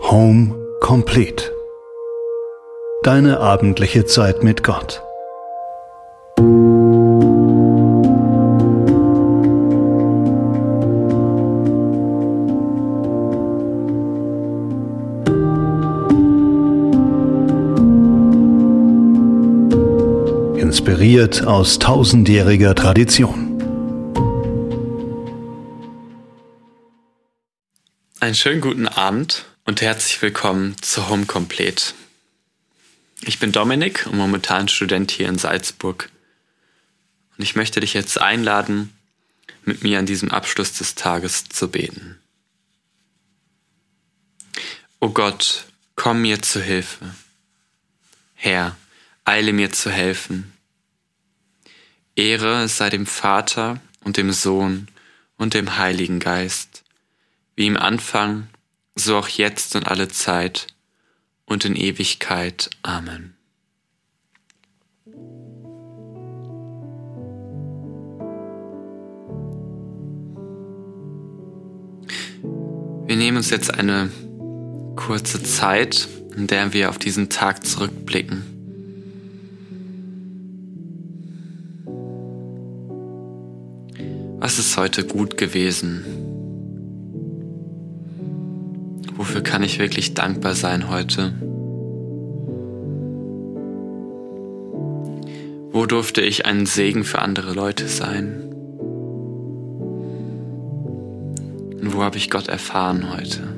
Home Complete. Deine abendliche Zeit mit Gott. Inspiriert aus tausendjähriger Tradition. Einen schönen guten Abend und herzlich willkommen zu Home Complete. Ich bin Dominik und momentan Student hier in Salzburg. Und ich möchte dich jetzt einladen, mit mir an diesem Abschluss des Tages zu beten. O Gott, komm mir zu Hilfe. Herr, eile mir zu helfen. Ehre sei dem Vater und dem Sohn und dem Heiligen Geist wie im Anfang, so auch jetzt und alle Zeit und in Ewigkeit. Amen. Wir nehmen uns jetzt eine kurze Zeit, in der wir auf diesen Tag zurückblicken. Was ist heute gut gewesen? Wofür kann ich wirklich dankbar sein heute? Wo durfte ich ein Segen für andere Leute sein? Und wo habe ich Gott erfahren heute?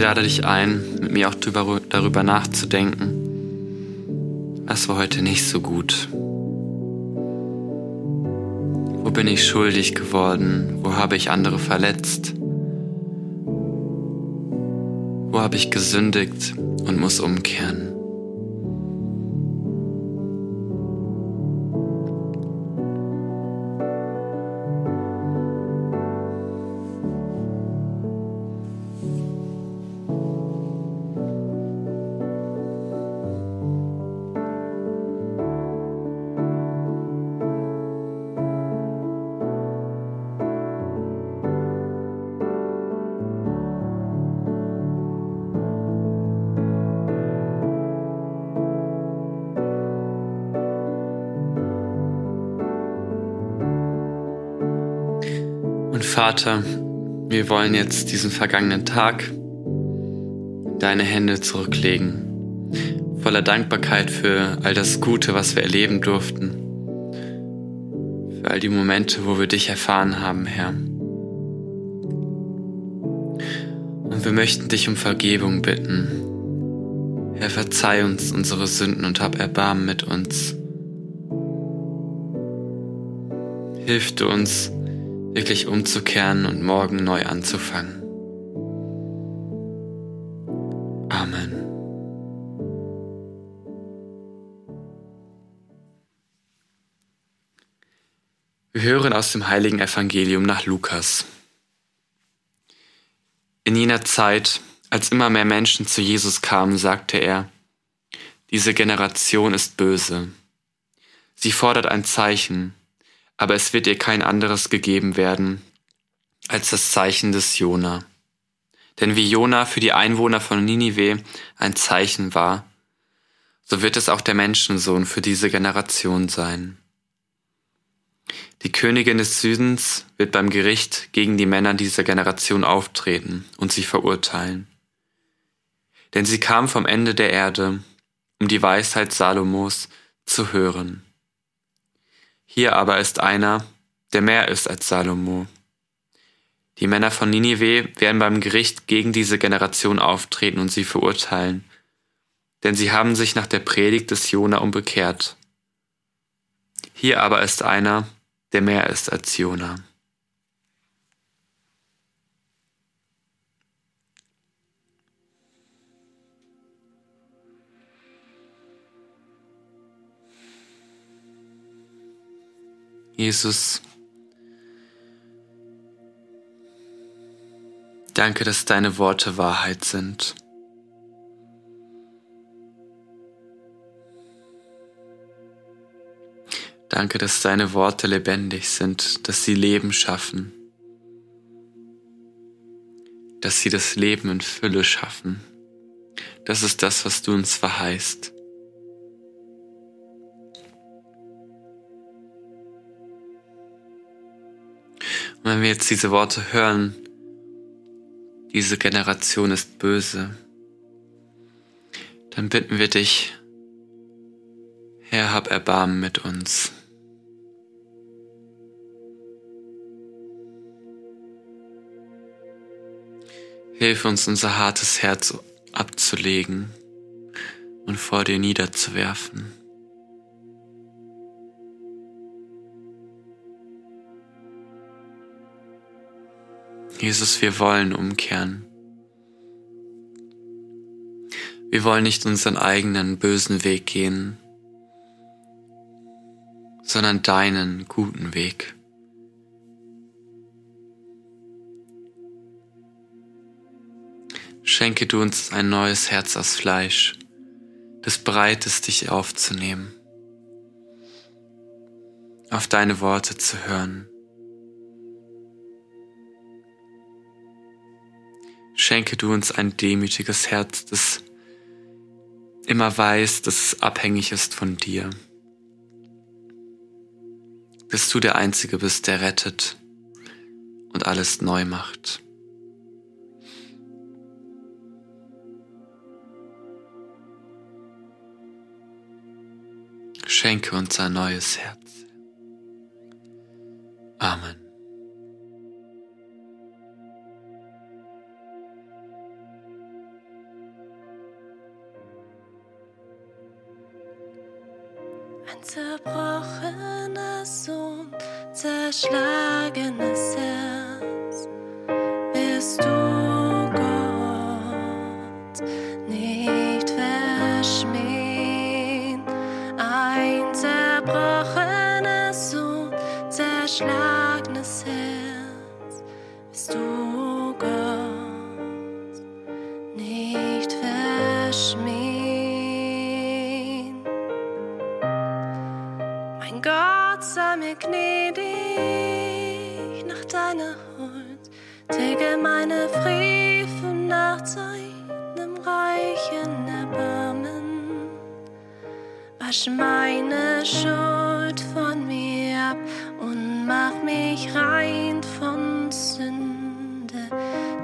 Lade dich ein, mit mir auch darüber, darüber nachzudenken, was war heute nicht so gut. Wo bin ich schuldig geworden? Wo habe ich andere verletzt? Wo habe ich gesündigt und muss umkehren? Und Vater, wir wollen jetzt diesen vergangenen Tag in deine Hände zurücklegen, voller Dankbarkeit für all das Gute, was wir erleben durften, für all die Momente, wo wir dich erfahren haben, Herr. Und wir möchten dich um Vergebung bitten. Herr, verzeih uns unsere Sünden und hab Erbarmen mit uns. Hilf du uns, wirklich umzukehren und morgen neu anzufangen. Amen. Wir hören aus dem heiligen Evangelium nach Lukas. In jener Zeit, als immer mehr Menschen zu Jesus kamen, sagte er, diese Generation ist böse. Sie fordert ein Zeichen, aber es wird ihr kein anderes gegeben werden als das Zeichen des Jona. Denn wie Jona für die Einwohner von Ninive ein Zeichen war, so wird es auch der Menschensohn für diese Generation sein. Die Königin des Südens wird beim Gericht gegen die Männer dieser Generation auftreten und sie verurteilen. Denn sie kam vom Ende der Erde, um die Weisheit Salomos zu hören. Hier aber ist einer, der mehr ist als Salomo. Die Männer von Ninive werden beim Gericht gegen diese Generation auftreten und sie verurteilen, denn sie haben sich nach der Predigt des Jona umbekehrt. Hier aber ist einer, der mehr ist als Jona. Jesus, danke, dass deine Worte Wahrheit sind. Danke, dass deine Worte lebendig sind, dass sie Leben schaffen, dass sie das Leben in Fülle schaffen. Das ist das, was du uns verheißt. Wenn wir jetzt diese Worte hören, diese Generation ist böse, dann bitten wir dich, Herr, hab Erbarmen mit uns. Hilf uns, unser hartes Herz abzulegen und vor dir niederzuwerfen. Jesus, wir wollen umkehren. Wir wollen nicht unseren eigenen bösen Weg gehen, sondern deinen guten Weg. Schenke du uns ein neues Herz aus Fleisch, das bereit ist, dich aufzunehmen, auf deine Worte zu hören Schenke du uns ein demütiges Herz, das immer weiß, dass es abhängig ist von dir. Dass du der Einzige bist, der rettet und alles neu macht. Schenke uns ein neues Herz. Zerschlagenes Herz. Bist du Gott? Nicht verschmähen. Ein zerbrochenes und zerschlagenes Herz. Bist du Gott? Nicht verschmähen. mir gnädig tilge meine Briefe nach deinem reichen Erbarmen. Wasch meine Schuld von mir ab und mach mich rein von Sünde,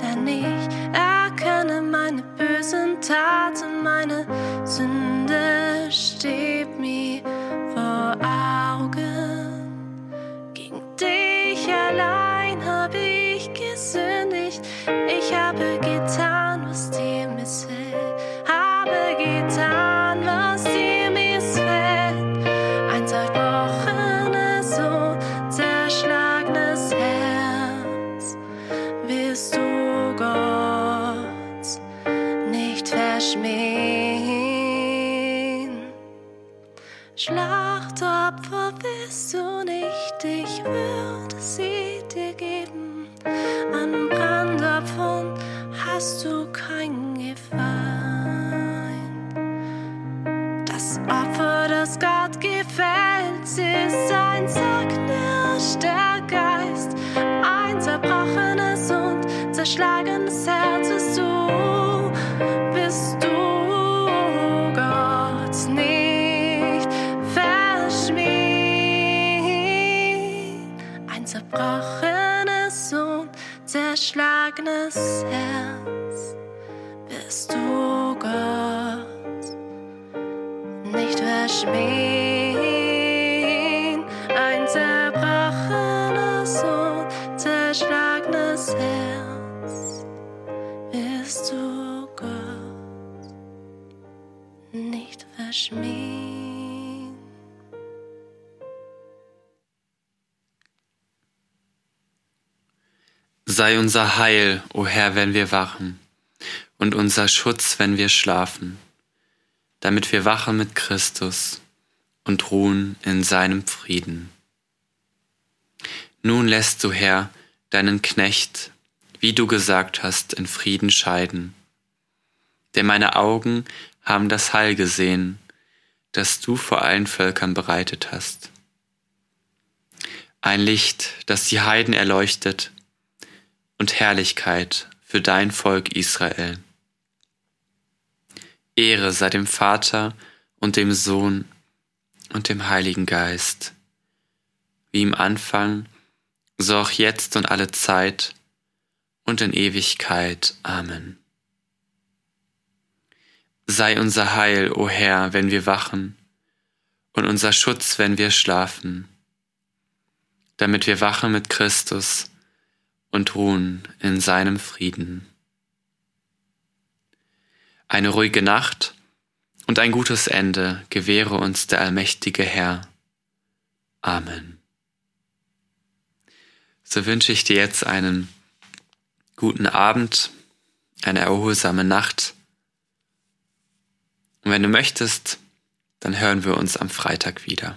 denn ich erkenne meine bösen Taten, meine Sünde habe getan, was dir missfällt. Habe getan, was dir missfällt. Ein zerbrochenes und zerschlagenes Herz wirst du Gott nicht verschmähen. Schlachtopfer wirst du nicht, ich würde sie dir geben an hast du kein Gefallen. Das Opfer, das Gott gefällt, ist ein zerknirschter Geist, ein zerbrochenes und zerschlagenes Herz Nicht verschmähen, ein zerbrochenes und zerschlagenes Herz bist du Gott. Nicht verschmähen. Sei unser Heil, o oh Herr, wenn wir wachen, und unser Schutz, wenn wir schlafen damit wir wachen mit Christus und ruhen in seinem Frieden. Nun lässt du, Herr, deinen Knecht, wie du gesagt hast, in Frieden scheiden. Denn meine Augen haben das Heil gesehen, das du vor allen Völkern bereitet hast. Ein Licht, das die Heiden erleuchtet, und Herrlichkeit für dein Volk Israel. Ehre sei dem Vater und dem Sohn und dem Heiligen Geist, wie im Anfang, so auch jetzt und alle Zeit und in Ewigkeit. Amen. Sei unser Heil, o Herr, wenn wir wachen, und unser Schutz, wenn wir schlafen, damit wir wachen mit Christus und ruhen in seinem Frieden. Eine ruhige Nacht und ein gutes Ende gewähre uns der allmächtige Herr. Amen. So wünsche ich dir jetzt einen guten Abend, eine erholsame Nacht. Und wenn du möchtest, dann hören wir uns am Freitag wieder.